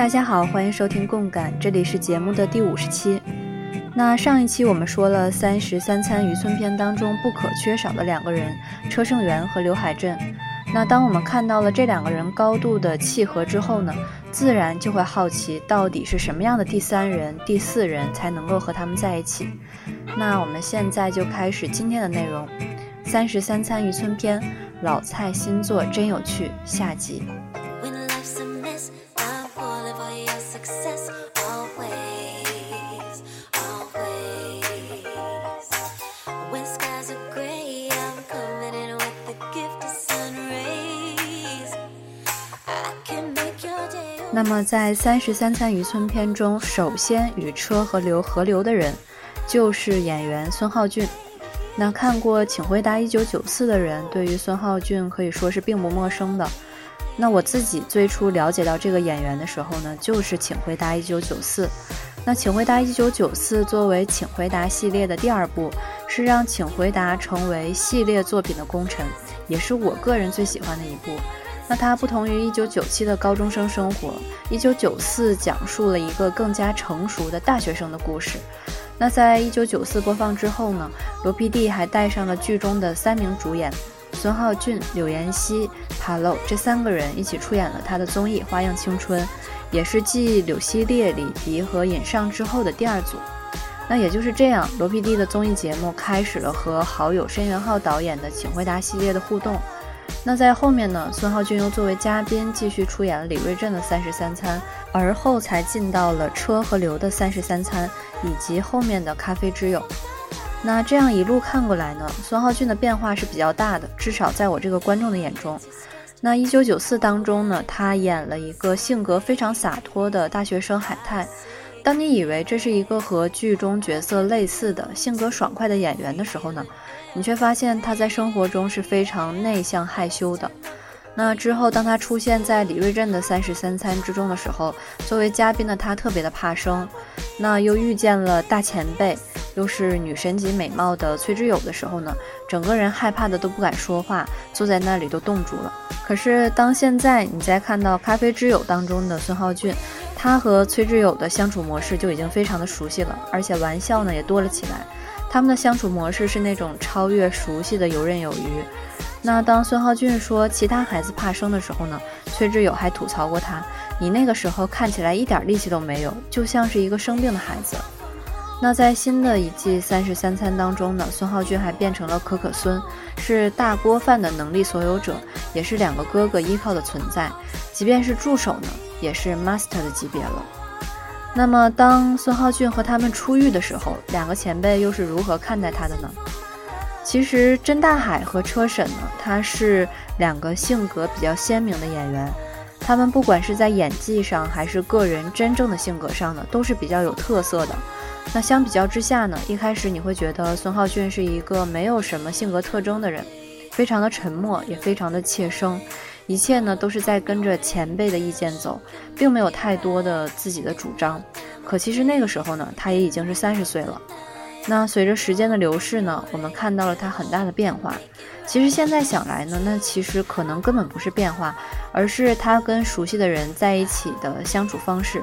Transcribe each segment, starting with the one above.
大家好，欢迎收听共感，这里是节目的第五十期。那上一期我们说了《三十三餐渔村篇》当中不可缺少的两个人，车胜元和刘海镇。那当我们看到了这两个人高度的契合之后呢，自然就会好奇到底是什么样的第三人、第四人才能够和他们在一起。那我们现在就开始今天的内容，《三十三餐渔村篇》，老蔡新作真有趣，下集。那么，在《三十三餐渔村篇》中，首先与车和流合流的人，就是演员孙浩俊。那看过《请回答一九九四》的人，对于孙浩俊可以说是并不陌生的。那我自己最初了解到这个演员的时候呢，就是《请回答一九九四》。那《请回答一九九四》作为《请回答》系列的第二部，是让《请回答》成为系列作品的功臣，也是我个人最喜欢的一部。那它不同于一九九七的高中生生活，一九九四讲述了一个更加成熟的大学生的故事。那在一九九四播放之后呢，罗 PD 还带上了剧中的三名主演，孙浩俊、柳妍希、帕露这三个人一起出演了他的综艺《花样青春》，也是继柳熙烈、李迪和尹尚之后的第二组。那也就是这样，罗 PD 的综艺节目开始了和好友申元浩导演的《请回答》系列的互动。那在后面呢？孙浩俊又作为嘉宾继续出演了李瑞镇的《三十三餐》，而后才进到了车和刘的《三十三餐》，以及后面的《咖啡之友》。那这样一路看过来呢，孙浩俊的变化是比较大的，至少在我这个观众的眼中。那一九九四当中呢，他演了一个性格非常洒脱的大学生海泰。当你以为这是一个和剧中角色类似的性格爽快的演员的时候呢？你却发现他在生活中是非常内向害羞的。那之后，当他出现在李瑞镇的三十三餐之中的时候，作为嘉宾的他特别的怕生。那又遇见了大前辈，又是女神级美貌的崔智友的时候呢，整个人害怕的都不敢说话，坐在那里都冻住了。可是当现在你再看到《咖啡之友》当中的孙浩俊，他和崔智友的相处模式就已经非常的熟悉了，而且玩笑呢也多了起来。他们的相处模式是那种超越熟悉的游刃有余。那当孙浩俊说其他孩子怕生的时候呢，崔智友还吐槽过他：“你那个时候看起来一点力气都没有，就像是一个生病的孩子。”那在新的一季三十三餐当中呢，孙浩俊还变成了可可孙，是大锅饭的能力所有者，也是两个哥哥依靠的存在。即便是助手呢，也是 master 的级别了。那么，当孙浩俊和他们出狱的时候，两个前辈又是如何看待他的呢？其实，甄大海和车审呢，他是两个性格比较鲜明的演员，他们不管是在演技上，还是个人真正的性格上呢，都是比较有特色的。那相比较之下呢，一开始你会觉得孙浩俊是一个没有什么性格特征的人，非常的沉默，也非常的怯生。一切呢都是在跟着前辈的意见走，并没有太多的自己的主张。可其实那个时候呢，他也已经是三十岁了。那随着时间的流逝呢，我们看到了他很大的变化。其实现在想来呢，那其实可能根本不是变化，而是他跟熟悉的人在一起的相处方式。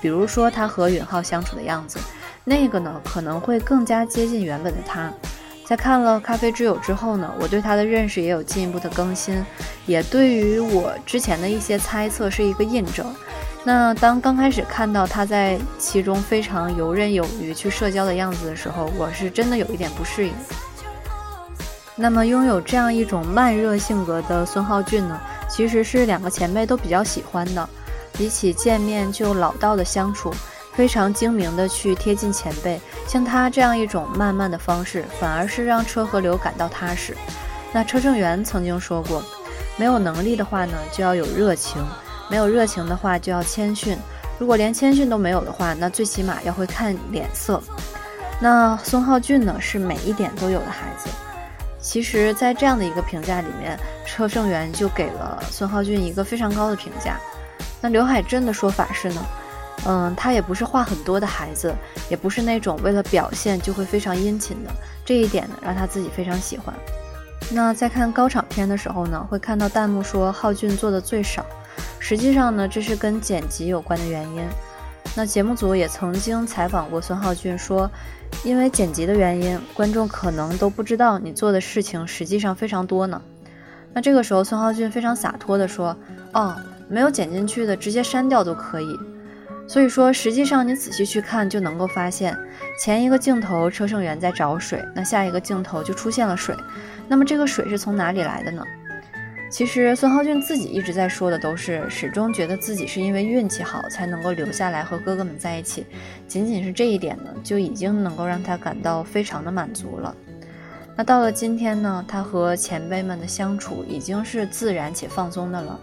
比如说他和允浩相处的样子，那个呢可能会更加接近原本的他。在看了《咖啡之友》之后呢，我对他的认识也有进一步的更新，也对于我之前的一些猜测是一个印证。那当刚开始看到他在其中非常游刃有余去社交的样子的时候，我是真的有一点不适应。那么拥有这样一种慢热性格的孙浩俊呢，其实是两个前辈都比较喜欢的，比起见面就老道的相处。非常精明的去贴近前辈，像他这样一种慢慢的方式，反而是让车和流感到踏实。那车正元曾经说过，没有能力的话呢，就要有热情；没有热情的话，就要谦逊。如果连谦逊都没有的话，那最起码要会看脸色。那孙浩俊呢，是每一点都有的孩子。其实，在这样的一个评价里面，车正元就给了孙浩俊一个非常高的评价。那刘海镇的说法是呢？嗯，他也不是话很多的孩子，也不是那种为了表现就会非常殷勤的。这一点呢，让他自己非常喜欢。那在看高场片的时候呢，会看到弹幕说浩俊做的最少，实际上呢，这是跟剪辑有关的原因。那节目组也曾经采访过孙浩俊，说因为剪辑的原因，观众可能都不知道你做的事情实际上非常多呢。那这个时候，孙浩俊非常洒脱地说：“哦，没有剪进去的，直接删掉都可以。”所以说，实际上你仔细去看就能够发现，前一个镜头车胜元在找水，那下一个镜头就出现了水。那么这个水是从哪里来的呢？其实孙浩俊自己一直在说的都是，始终觉得自己是因为运气好才能够留下来和哥哥们在一起，仅仅是这一点呢，就已经能够让他感到非常的满足了。那到了今天呢，他和前辈们的相处已经是自然且放松的了。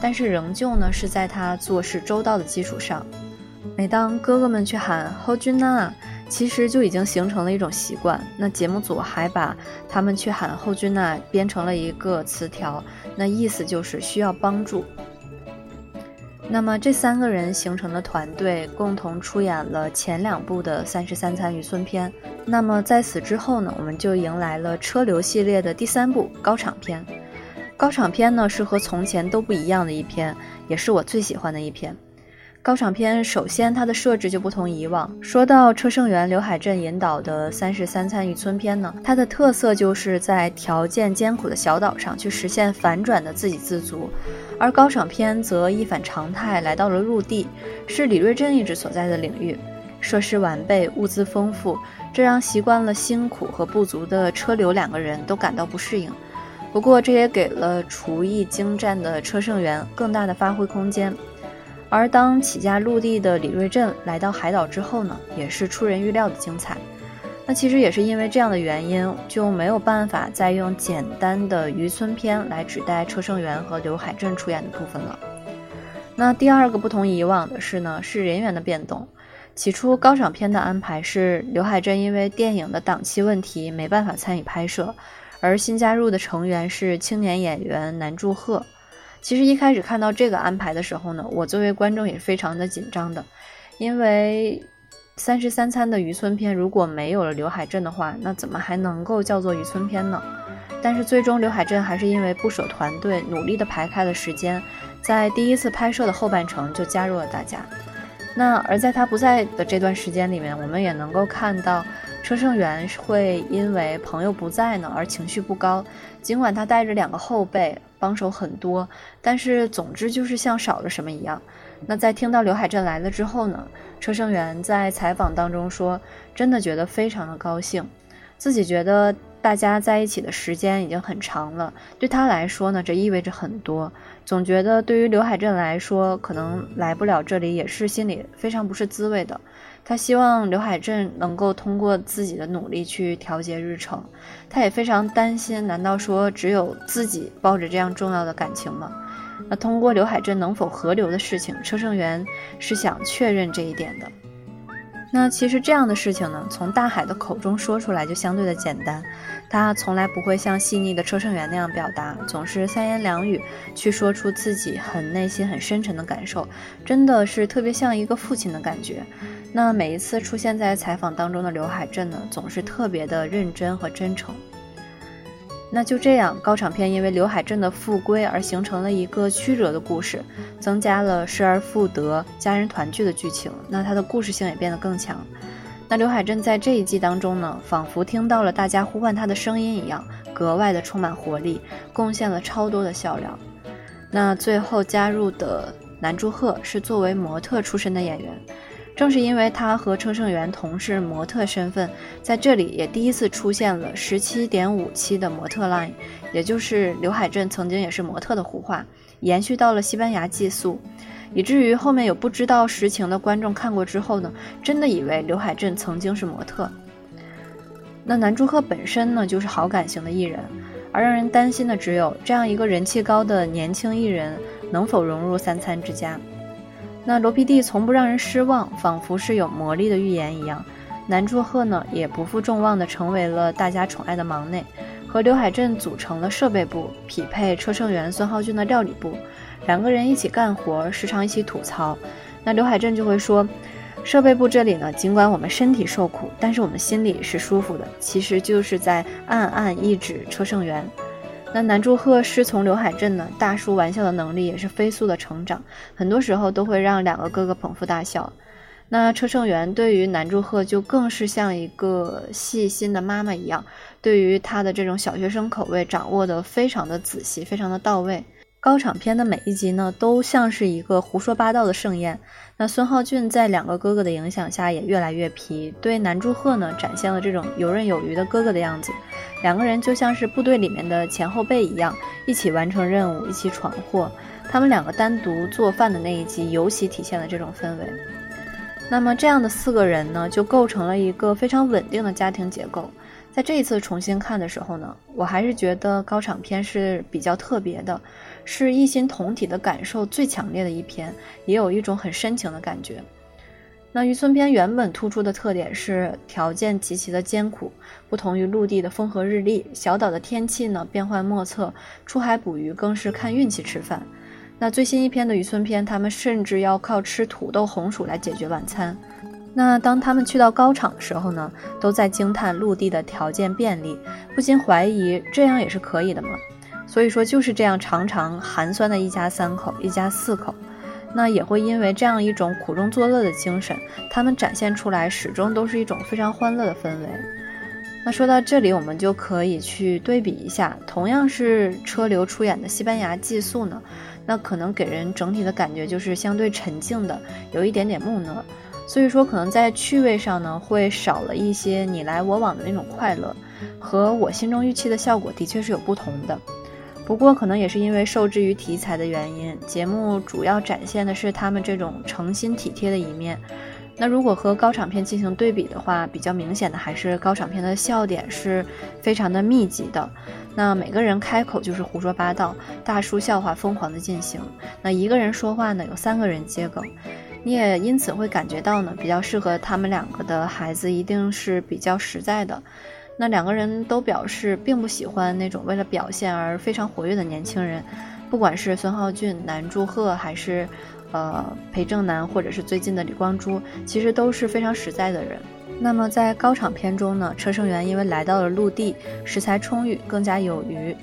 但是仍旧呢，是在他做事周到的基础上。每当哥哥们去喊后君呐，其实就已经形成了一种习惯。那节目组还把他们去喊后君呐编成了一个词条，那意思就是需要帮助。那么这三个人形成的团队，共同出演了前两部的《三十三餐渔村篇》。那么在此之后呢，我们就迎来了车流系列的第三部高场篇。高场篇呢是和从前都不一样的一篇，也是我最喜欢的一篇。高场篇首先它的设置就不同以往。说到车胜元、刘海镇引导的三十三参渔村篇呢，它的特色就是在条件艰苦的小岛上去实现反转的自给自足，而高场篇则一反常态来到了陆地，是李瑞镇一直所在的领域，设施完备，物资丰富，这让习惯了辛苦和不足的车流两个人都感到不适应。不过，这也给了厨艺精湛的车胜元更大的发挥空间。而当起驾陆地的李瑞镇来到海岛之后呢，也是出人预料的精彩。那其实也是因为这样的原因，就没有办法再用简单的渔村篇来指代车胜元和刘海镇出演的部分了。那第二个不同以往的是呢，是人员的变动。起初高场片的安排是刘海镇因为电影的档期问题没办法参与拍摄。而新加入的成员是青年演员南柱赫。其实一开始看到这个安排的时候呢，我作为观众也是非常的紧张的，因为三十三餐的渔村片如果没有了刘海镇的话，那怎么还能够叫做渔村片呢？但是最终刘海镇还是因为不舍团队，努力的排开了时间，在第一次拍摄的后半程就加入了大家。那而在他不在的这段时间里面，我们也能够看到。车胜元会因为朋友不在呢而情绪不高，尽管他带着两个后辈帮手很多，但是总之就是像少了什么一样。那在听到刘海镇来了之后呢，车胜元在采访当中说，真的觉得非常的高兴，自己觉得大家在一起的时间已经很长了，对他来说呢，这意味着很多。总觉得对于刘海镇来说，可能来不了这里也是心里非常不是滋味的。他希望刘海镇能够通过自己的努力去调节日程，他也非常担心，难道说只有自己抱着这样重要的感情吗？那通过刘海镇能否合流的事情，车胜元是想确认这一点的。那其实这样的事情呢，从大海的口中说出来就相对的简单，他从来不会像细腻的车胜元那样表达，总是三言两语去说出自己很内心很深沉的感受，真的是特别像一个父亲的感觉。那每一次出现在采访当中的刘海镇呢，总是特别的认真和真诚。那就这样，高场片因为刘海镇的复归而形成了一个曲折的故事，增加了失而复得、家人团聚的剧情。那它的故事性也变得更强。那刘海镇在这一季当中呢，仿佛听到了大家呼唤他的声音一样，格外的充满活力，贡献了超多的笑料。那最后加入的南柱赫是作为模特出身的演员。正是因为他和车胜元同是模特身份，在这里也第一次出现了十七点五期的模特 line，也就是刘海镇曾经也是模特的胡话，延续到了西班牙寄宿，以至于后面有不知道实情的观众看过之后呢，真的以为刘海镇曾经是模特。那南柱赫本身呢，就是好感型的艺人，而让人担心的只有这样一个人气高的年轻艺人能否融入三餐之家。那罗 PD 从不让人失望，仿佛是有魔力的预言一样。南柱赫呢，也不负众望的成为了大家宠爱的忙内，和刘海镇组成了设备部，匹配车胜元、孙浩俊的料理部。两个人一起干活，时常一起吐槽。那刘海镇就会说：“设备部这里呢，尽管我们身体受苦，但是我们心里是舒服的。”其实就是在暗暗抑制车胜元。那南柱赫师从刘海镇呢，大叔玩笑的能力也是飞速的成长，很多时候都会让两个哥哥捧腹大笑。那车胜元对于南柱赫就更是像一个细心的妈妈一样，对于他的这种小学生口味掌握的非常的仔细，非常的到位。高场片的每一集呢，都像是一个胡说八道的盛宴。那孙浩俊在两个哥哥的影响下，也越来越皮，对南柱赫呢，展现了这种游刃有余的哥哥的样子。两个人就像是部队里面的前后辈一样，一起完成任务，一起闯祸。他们两个单独做饭的那一集，尤其体现了这种氛围。那么这样的四个人呢，就构成了一个非常稳定的家庭结构。在这一次重新看的时候呢，我还是觉得高场片是比较特别的。是一心同体的感受最强烈的一篇，也有一种很深情的感觉。那渔村篇原本突出的特点是条件极其的艰苦，不同于陆地的风和日丽，小岛的天气呢变幻莫测，出海捕鱼更是看运气吃饭。那最新一篇的渔村篇，他们甚至要靠吃土豆红薯来解决晚餐。那当他们去到高场的时候呢，都在惊叹陆地的条件便利，不禁怀疑这样也是可以的吗？所以说就是这样，常常寒酸的一家三口，一家四口，那也会因为这样一种苦中作乐的精神，他们展现出来始终都是一种非常欢乐的氛围。那说到这里，我们就可以去对比一下，同样是车流出演的西班牙寄宿呢，那可能给人整体的感觉就是相对沉静的，有一点点木讷，所以说可能在趣味上呢，会少了一些你来我往的那种快乐，和我心中预期的效果的确是有不同的。不过，可能也是因为受制于题材的原因，节目主要展现的是他们这种诚心体贴的一面。那如果和高场片进行对比的话，比较明显的还是高场片的笑点是非常的密集的。那每个人开口就是胡说八道，大叔笑话疯狂的进行。那一个人说话呢，有三个人接梗，你也因此会感觉到呢，比较适合他们两个的孩子一定是比较实在的。那两个人都表示并不喜欢那种为了表现而非常活跃的年轻人，不管是孙浩俊、南柱赫，还是，呃裴正南，或者是最近的李光洙，其实都是非常实在的人。那么在高场片中呢，车胜元因为来到了陆地，食材充裕，更加有余。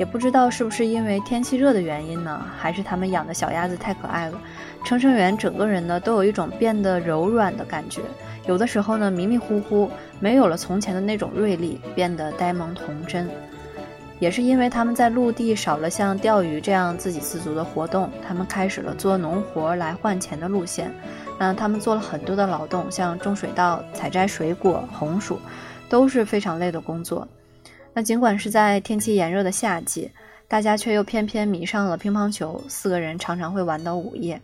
也不知道是不是因为天气热的原因呢，还是他们养的小鸭子太可爱了，程程元整个人呢都有一种变得柔软的感觉。有的时候呢，迷迷糊糊，没有了从前的那种锐利，变得呆萌童真。也是因为他们在陆地少了像钓鱼这样自给自足的活动，他们开始了做农活来换钱的路线。那他们做了很多的劳动，像种水稻、采摘水果、红薯，都是非常累的工作。那尽管是在天气炎热的夏季，大家却又偏偏迷上了乒乓球，四个人常常会玩到午夜。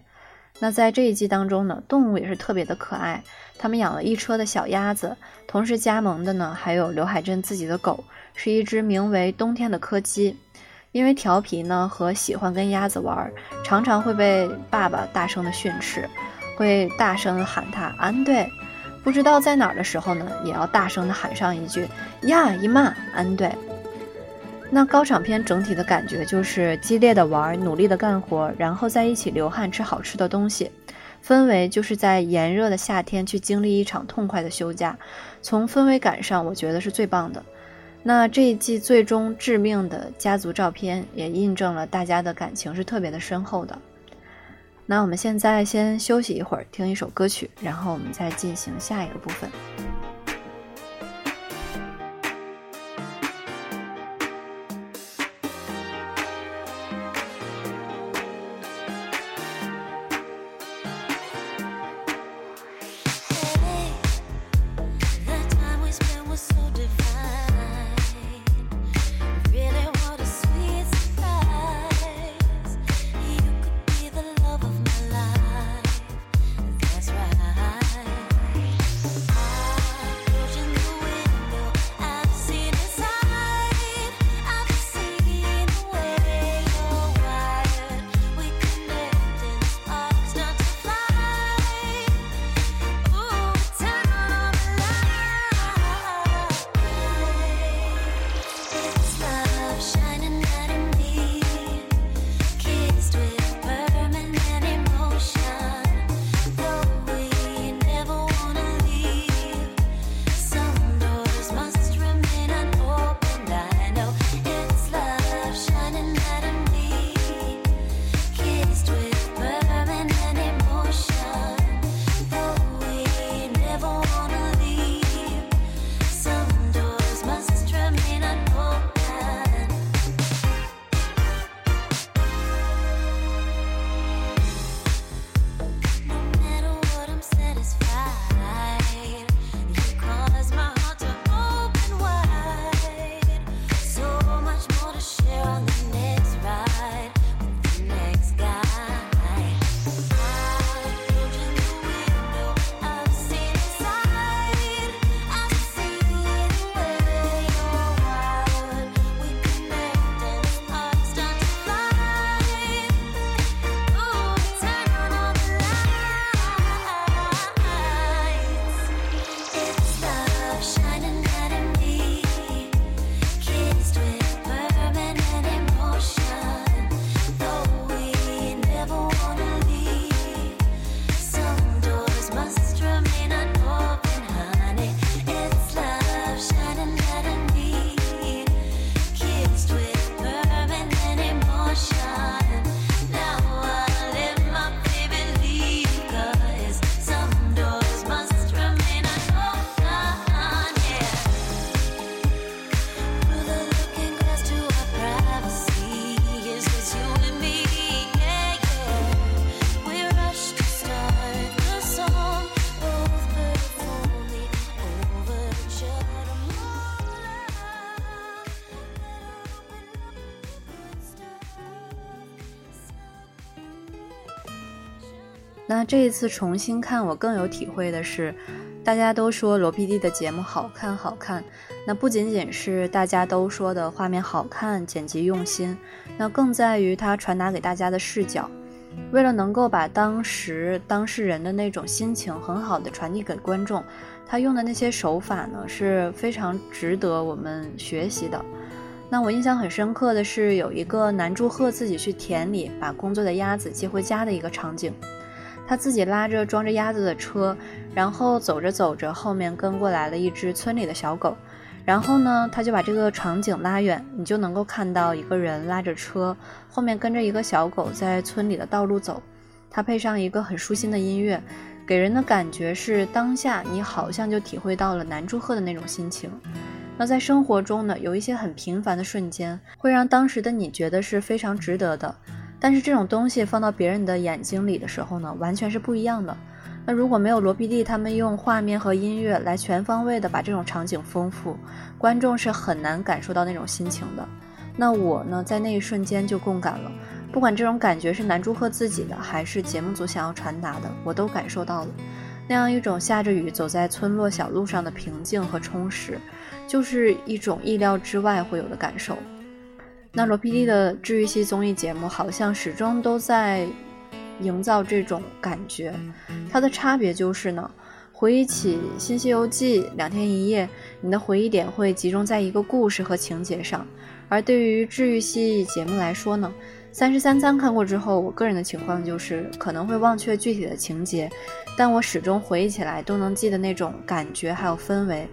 那在这一季当中呢，动物也是特别的可爱。他们养了一车的小鸭子，同时加盟的呢还有刘海镇自己的狗，是一只名为冬天的柯基。因为调皮呢和喜欢跟鸭子玩，常常会被爸爸大声的训斥，会大声喊他安队。不知道在哪儿的时候呢，也要大声的喊上一句呀姨妈安对。那高场片整体的感觉就是激烈的玩，努力的干活，然后在一起流汗吃好吃的东西，氛围就是在炎热的夏天去经历一场痛快的休假。从氛围感上，我觉得是最棒的。那这一季最终致命的家族照片也印证了大家的感情是特别的深厚的。那我们现在先休息一会儿，听一首歌曲，然后我们再进行下一个部分。这一次重新看，我更有体会的是，大家都说罗 PD 的节目好看好看，那不仅仅是大家都说的画面好看、剪辑用心，那更在于他传达给大家的视角。为了能够把当时当事人的那种心情很好的传递给观众，他用的那些手法呢是非常值得我们学习的。那我印象很深刻的是，有一个男祝贺自己去田里把工作的鸭子接回家的一个场景，他自己拉着装着鸭子的车，然后走着走着，后面跟过来了一只村里的小狗。然后呢，他就把这个场景拉远，你就能够看到一个人拉着车，后面跟着一个小狗在村里的道路走。他配上一个很舒心的音乐，给人的感觉是当下你好像就体会到了南祝贺的那种心情。那在生活中呢，有一些很平凡的瞬间，会让当时的你觉得是非常值得的。但是这种东西放到别人的眼睛里的时候呢，完全是不一样的。那如果没有罗 PD 他们用画面和音乐来全方位的把这种场景丰富，观众是很难感受到那种心情的。那我呢，在那一瞬间就共感了，不管这种感觉是男祝贺自己的，还是节目组想要传达的，我都感受到了。那样一种下着雨走在村落小路上的平静和充实，就是一种意料之外会有的感受。那罗 PD 的治愈系综艺节目好像始终都在。营造这种感觉，它的差别就是呢，回忆起《新西游记》两天一夜，你的回忆点会集中在一个故事和情节上；而对于治愈系节目来说呢，《三十三餐》看过之后，我个人的情况就是可能会忘却具体的情节，但我始终回忆起来都能记得那种感觉还有氛围。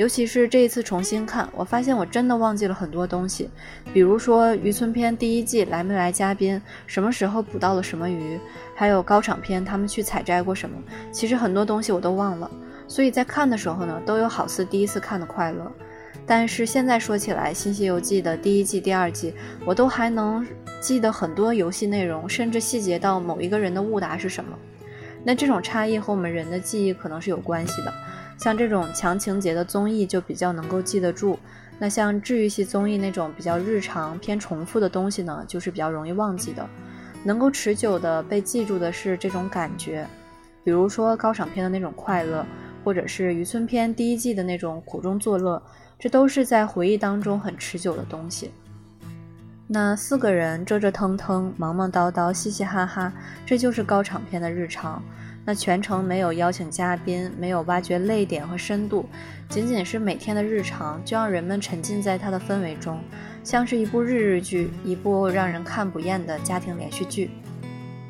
尤其是这一次重新看，我发现我真的忘记了很多东西，比如说渔村篇第一季来没来嘉宾，什么时候捕到了什么鱼，还有高场篇他们去采摘过什么，其实很多东西我都忘了。所以在看的时候呢，都有好似第一次看的快乐。但是现在说起来，《新西游记》的第一季、第二季，我都还能记得很多游戏内容，甚至细节到某一个人的误答是什么。那这种差异和我们人的记忆可能是有关系的。像这种强情节的综艺就比较能够记得住，那像治愈系综艺那种比较日常偏重复的东西呢，就是比较容易忘记的。能够持久的被记住的是这种感觉，比如说高场片的那种快乐，或者是渔村篇第一季的那种苦中作乐，这都是在回忆当中很持久的东西。那四个人折折腾腾、忙忙叨叨、嘻嘻哈哈，这就是高场片的日常。那全程没有邀请嘉宾，没有挖掘泪点和深度，仅仅是每天的日常，就让人们沉浸在它的氛围中，像是一部日日剧，一部让人看不厌的家庭连续剧。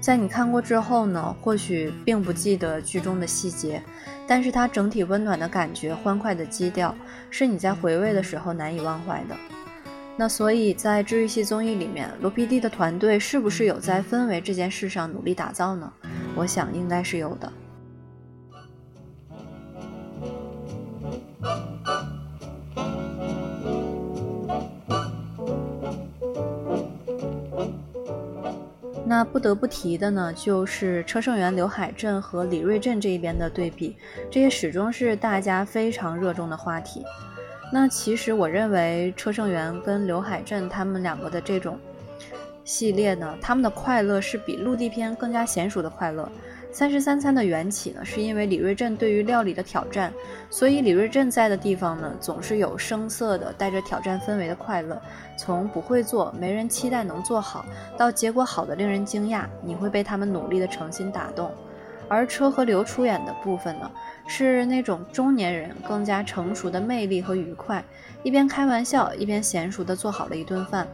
在你看过之后呢，或许并不记得剧中的细节，但是它整体温暖的感觉、欢快的基调，是你在回味的时候难以忘怀的。那所以，在治愈系综艺里面，罗 PD 的团队是不是有在氛围这件事上努力打造呢？我想应该是有的。那不得不提的呢，就是车胜元、刘海镇和李瑞镇这一边的对比，这也始终是大家非常热衷的话题。那其实我认为车胜元跟刘海镇他们两个的这种。系列呢，他们的快乐是比陆地片更加娴熟的快乐。三十三餐的缘起呢，是因为李瑞镇对于料理的挑战，所以李瑞镇在的地方呢，总是有声色的、带着挑战氛围的快乐。从不会做、没人期待能做好，到结果好的令人惊讶，你会被他们努力的诚心打动。而车和刘出演的部分呢，是那种中年人更加成熟的魅力和愉快，一边开玩笑，一边娴熟的做好了一顿饭。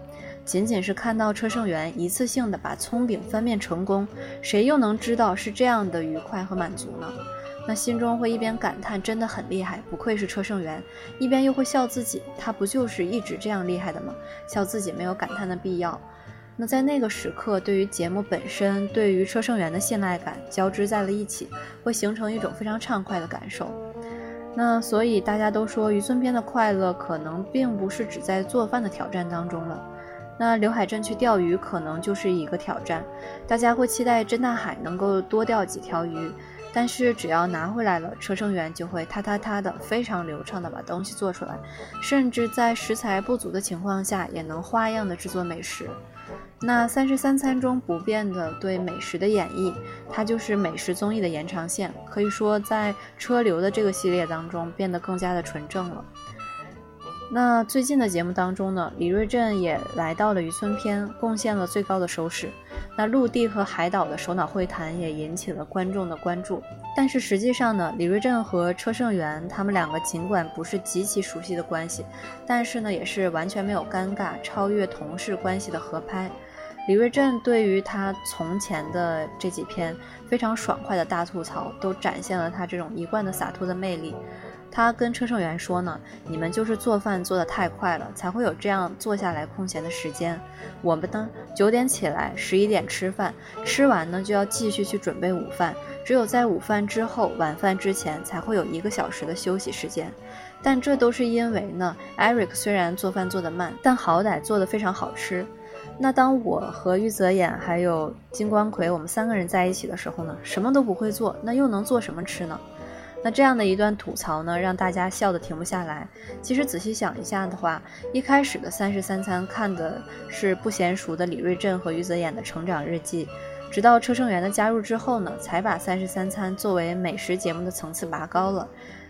仅仅是看到车胜元一次性的把葱饼翻面成功，谁又能知道是这样的愉快和满足呢？那心中会一边感叹真的很厉害，不愧是车胜元，一边又会笑自己，他不就是一直这样厉害的吗？笑自己没有感叹的必要。那在那个时刻，对于节目本身，对于车胜元的信赖感交织在了一起，会形成一种非常畅快的感受。那所以大家都说渔村篇的快乐，可能并不是只在做饭的挑战当中了。那刘海镇去钓鱼可能就是一个挑战，大家会期待甄大海能够多钓几条鱼，但是只要拿回来了，车胜元就会他他他的非常流畅的把东西做出来，甚至在食材不足的情况下也能花样的制作美食。那《三十三餐》中不变的对美食的演绎，它就是美食综艺的延长线，可以说在车流的这个系列当中变得更加的纯正了。那最近的节目当中呢，李瑞镇也来到了渔村篇，贡献了最高的收视。那陆地和海岛的首脑会谈也引起了观众的关注。但是实际上呢，李瑞镇和车胜元他们两个尽管不是极其熟悉的关系，但是呢也是完全没有尴尬，超越同事关系的合拍。李瑞镇对于他从前的这几篇非常爽快的大吐槽，都展现了他这种一贯的洒脱的魅力。他跟车胜元说呢：“你们就是做饭做得太快了，才会有这样坐下来空闲的时间。我们呢，九点起来，十一点吃饭，吃完呢就要继续去准备午饭。只有在午饭之后、晚饭之前，才会有一个小时的休息时间。但这都是因为呢，Eric 虽然做饭做得慢，但好歹做得非常好吃。那当我和玉泽演还有金光奎我们三个人在一起的时候呢，什么都不会做，那又能做什么吃呢？”那这样的一段吐槽呢，让大家笑得停不下来。其实仔细想一下的话，一开始的《三十三餐》看的是不娴熟的李瑞镇和于泽演的成长日记，直到车胜元的加入之后呢，才把《三十三餐》作为美食节目的层次拔高了。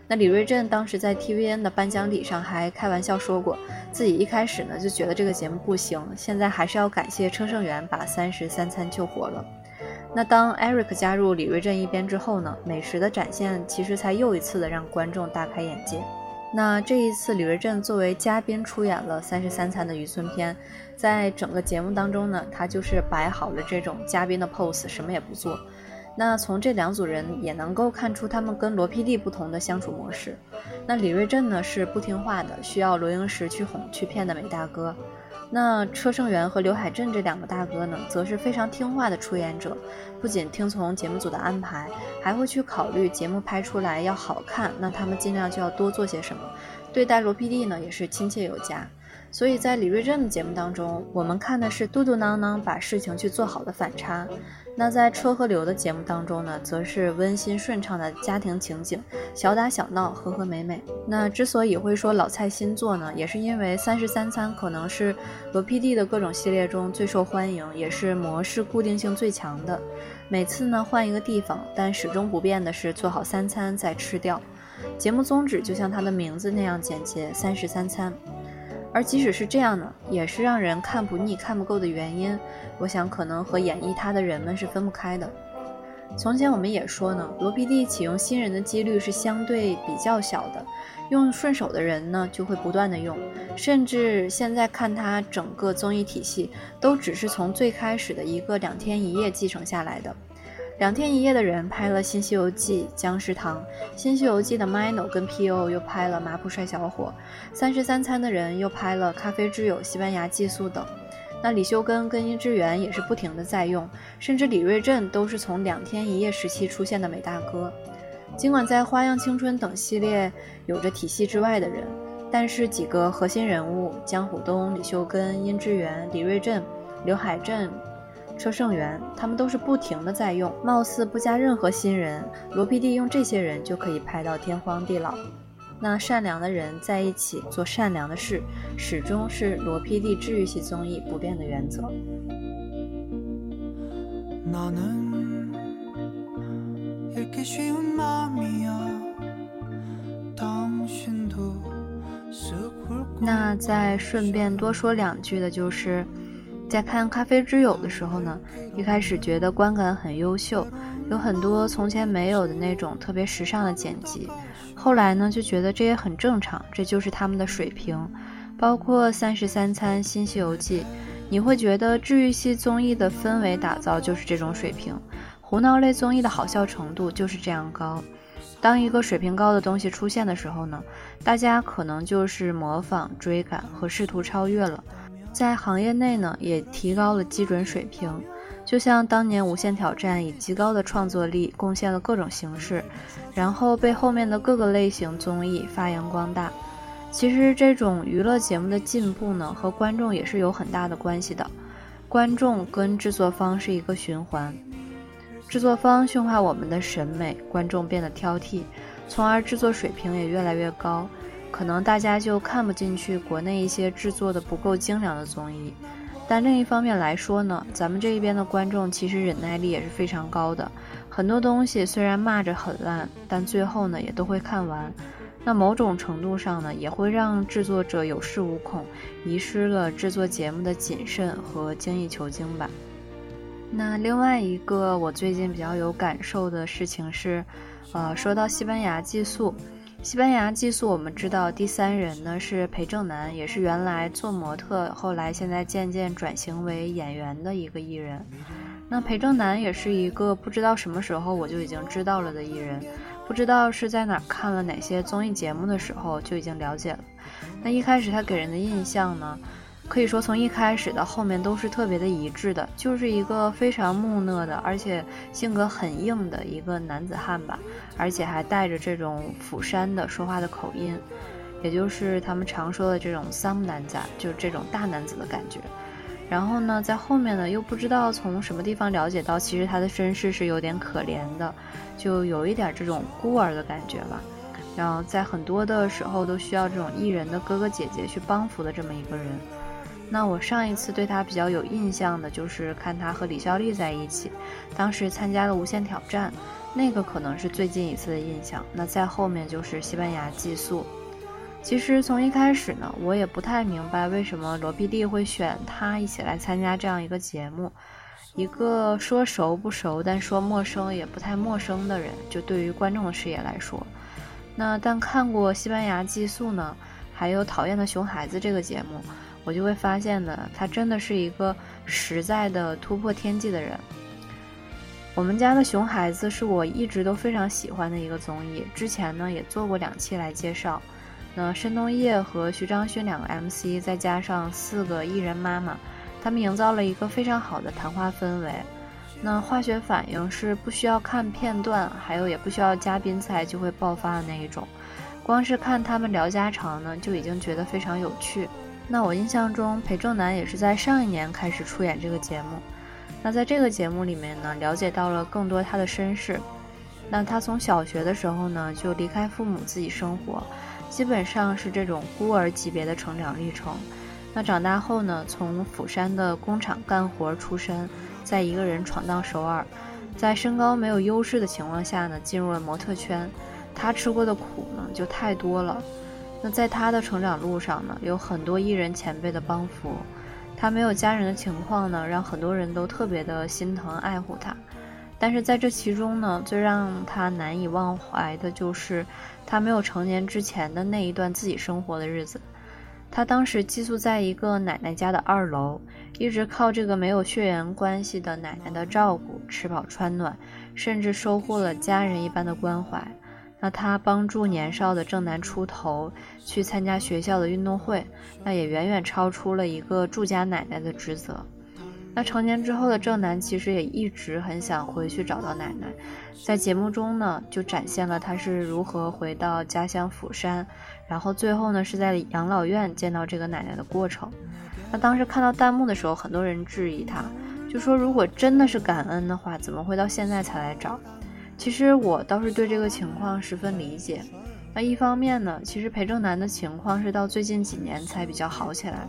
那李瑞镇当时在 TVN 的颁奖礼上还开玩笑说过，自己一开始呢就觉得这个节目不行，现在还是要感谢车胜元把《三十三餐》救活了。那当 Eric 加入李瑞镇一边之后呢，美食的展现其实才又一次的让观众大开眼界。那这一次李瑞镇作为嘉宾出演了《三十三餐》的渔村篇，在整个节目当中呢，他就是摆好了这种嘉宾的 pose，什么也不做。那从这两组人也能够看出他们跟罗 PD 不同的相处模式。那李瑞镇呢是不听话的，需要罗英石去哄去骗的美大哥。那车胜元和刘海镇这两个大哥呢，则是非常听话的出演者，不仅听从节目组的安排，还会去考虑节目拍出来要好看，那他们尽量就要多做些什么。对待罗 PD 呢，也是亲切有加。所以在李瑞镇的节目当中，我们看的是嘟嘟囔囔把事情去做好的反差。那在车和流的节目当中呢，则是温馨顺畅的家庭情景，小打小闹，和和美美。那之所以会说老菜新做呢，也是因为《三十三餐》可能是罗 PD 的各种系列中最受欢迎，也是模式固定性最强的。每次呢换一个地方，但始终不变的是做好三餐再吃掉。节目宗旨就像它的名字那样简洁，《三十三餐》。而即使是这样呢，也是让人看不腻、看不够的原因。我想，可能和演绎他的人们是分不开的。从前我们也说呢，罗 PD 启用新人的几率是相对比较小的，用顺手的人呢就会不断的用，甚至现在看他整个综艺体系，都只是从最开始的一个两天一夜继承下来的。两天一夜的人拍了《新西游记》《僵尸堂》，《新西游记》的 Mino 跟 P.O 又拍了《马普帅小伙》，三十三餐的人又拍了《咖啡之友》《西班牙寄宿》等。那李修根跟殷之源也是不停的在用，甚至李瑞镇都是从两天一夜时期出现的美大哥。尽管在《花样青春》等系列有着体系之外的人，但是几个核心人物江虎东、李修根、殷志源、李瑞镇、刘海镇。车胜元，他们都是不停的在用，貌似不加任何新人，罗 PD 用这些人就可以拍到天荒地老。那善良的人在一起做善良的事，始终是罗 PD 治愈系综艺不变的原则。那再顺便多说两句的就是。在看《咖啡之友》的时候呢，一开始觉得观感很优秀，有很多从前没有的那种特别时尚的剪辑。后来呢，就觉得这也很正常，这就是他们的水平。包括《三十三餐》《新西游记》，你会觉得治愈系综艺的氛围打造就是这种水平，胡闹类综艺的好笑程度就是这样高。当一个水平高的东西出现的时候呢，大家可能就是模仿、追赶和试图超越了。在行业内呢，也提高了基准水平。就像当年《无限挑战》以极高的创作力贡献了各种形式，然后被后面的各个类型综艺发扬光大。其实这种娱乐节目的进步呢，和观众也是有很大的关系的。观众跟制作方是一个循环，制作方驯化我们的审美，观众变得挑剔，从而制作水平也越来越高。可能大家就看不进去国内一些制作的不够精良的综艺，但另一方面来说呢，咱们这一边的观众其实忍耐力也是非常高的，很多东西虽然骂着很烂，但最后呢也都会看完。那某种程度上呢，也会让制作者有恃无恐，遗失了制作节目的谨慎和精益求精吧。那另外一个我最近比较有感受的事情是，呃，说到西班牙寄宿。西班牙寄宿，我们知道第三人呢是裴正南，也是原来做模特，后来现在渐渐转型为演员的一个艺人。那裴正南也是一个不知道什么时候我就已经知道了的艺人，不知道是在哪看了哪些综艺节目的时候就已经了解了。那一开始他给人的印象呢？可以说，从一开始到后面都是特别的一致的，就是一个非常木讷的，而且性格很硬的一个男子汉吧，而且还带着这种釜山的说话的口音，也就是他们常说的这种桑男子，就是这种大男子的感觉。然后呢，在后面呢，又不知道从什么地方了解到，其实他的身世是有点可怜的，就有一点这种孤儿的感觉吧。然后在很多的时候都需要这种艺人的哥哥姐姐去帮扶的这么一个人。那我上一次对他比较有印象的就是看他和李孝利在一起，当时参加了《无限挑战》，那个可能是最近一次的印象。那在后面就是西班牙寄宿。其实从一开始呢，我也不太明白为什么罗 PD 会选他一起来参加这样一个节目，一个说熟不熟，但说陌生也不太陌生的人，就对于观众的视野来说。那但看过西班牙寄宿呢，还有《讨厌的熊孩子》这个节目。我就会发现呢，他真的是一个实在的突破天际的人。我们家的熊孩子是我一直都非常喜欢的一个综艺，之前呢也做过两期来介绍。那申东烨和徐章勋两个 MC，再加上四个艺人妈妈，他们营造了一个非常好的谈话氛围。那化学反应是不需要看片段，还有也不需要嘉宾在就会爆发的那一种，光是看他们聊家常呢，就已经觉得非常有趣。那我印象中，裴正南也是在上一年开始出演这个节目。那在这个节目里面呢，了解到了更多他的身世。那他从小学的时候呢，就离开父母自己生活，基本上是这种孤儿级别的成长历程。那长大后呢，从釜山的工厂干活出身，再一个人闯荡首尔，在身高没有优势的情况下呢，进入了模特圈。他吃过的苦呢，就太多了。那在他的成长路上呢，有很多艺人前辈的帮扶，他没有家人的情况呢，让很多人都特别的心疼爱护他。但是在这其中呢，最让他难以忘怀的就是他没有成年之前的那一段自己生活的日子。他当时寄宿在一个奶奶家的二楼，一直靠这个没有血缘关系的奶奶的照顾，吃饱穿暖，甚至收获了家人一般的关怀。那他帮助年少的正南出头，去参加学校的运动会，那也远远超出了一个住家奶奶的职责。那成年之后的正南其实也一直很想回去找到奶奶，在节目中呢，就展现了他是如何回到家乡釜山，然后最后呢是在养老院见到这个奶奶的过程。那当时看到弹幕的时候，很多人质疑他，就说如果真的是感恩的话，怎么会到现在才来找？其实我倒是对这个情况十分理解。那一方面呢，其实裴正南的情况是到最近几年才比较好起来。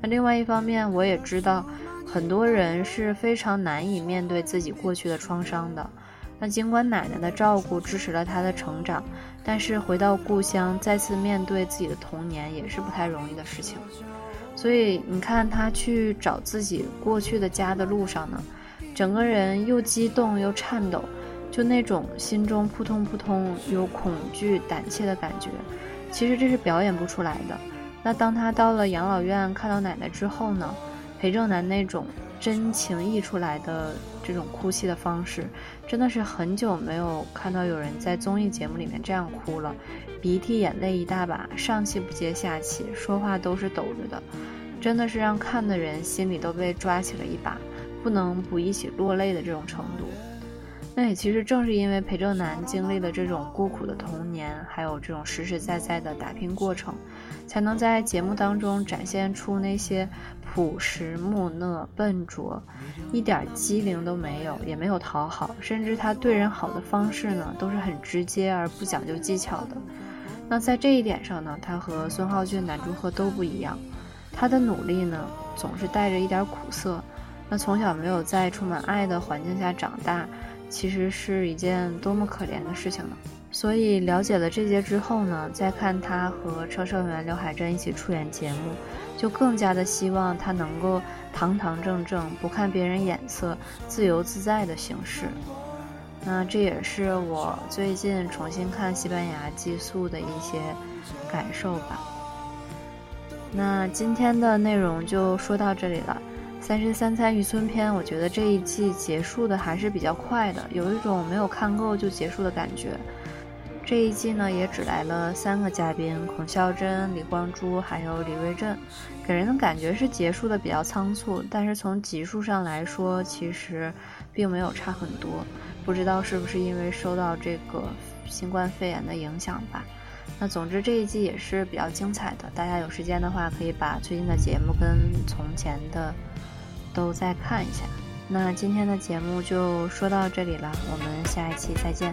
那另外一方面，我也知道很多人是非常难以面对自己过去的创伤的。那尽管奶奶的照顾支持了他的成长，但是回到故乡再次面对自己的童年也是不太容易的事情。所以你看他去找自己过去的家的路上呢，整个人又激动又颤抖。就那种心中扑通扑通有恐惧、胆怯的感觉，其实这是表演不出来的。那当他到了养老院看到奶奶之后呢？裴正南那种真情溢出来的这种哭泣的方式，真的是很久没有看到有人在综艺节目里面这样哭了，鼻涕眼泪一大把，上气不接下气，说话都是抖着的，真的是让看的人心里都被抓起了一把，不能不一起落泪的这种程度。那也其实正是因为裴正南经历了这种孤苦的童年，还有这种实实在在的打拼过程，才能在节目当中展现出那些朴实木讷、笨拙，一点机灵都没有，也没有讨好，甚至他对人好的方式呢，都是很直接而不讲究技巧的。那在这一点上呢，他和孙浩俊、南柱赫都不一样，他的努力呢，总是带着一点苦涩。那从小没有在充满爱的环境下长大，其实是一件多么可怜的事情呢？所以了解了这些之后呢，再看他和车胜元、刘海镇一起出演节目，就更加的希望他能够堂堂正正、不看别人眼色、自由自在的行事。那这也是我最近重新看西班牙寄宿的一些感受吧。那今天的内容就说到这里了。三十三餐渔村篇，我觉得这一季结束的还是比较快的，有一种没有看够就结束的感觉。这一季呢，也只来了三个嘉宾：孔孝真、李光洙还有李瑞镇，给人的感觉是结束的比较仓促。但是从集数上来说，其实并没有差很多。不知道是不是因为受到这个新冠肺炎的影响吧？那总之这一季也是比较精彩的。大家有时间的话，可以把最近的节目跟从前的。都再看一下，那今天的节目就说到这里了，我们下一期再见。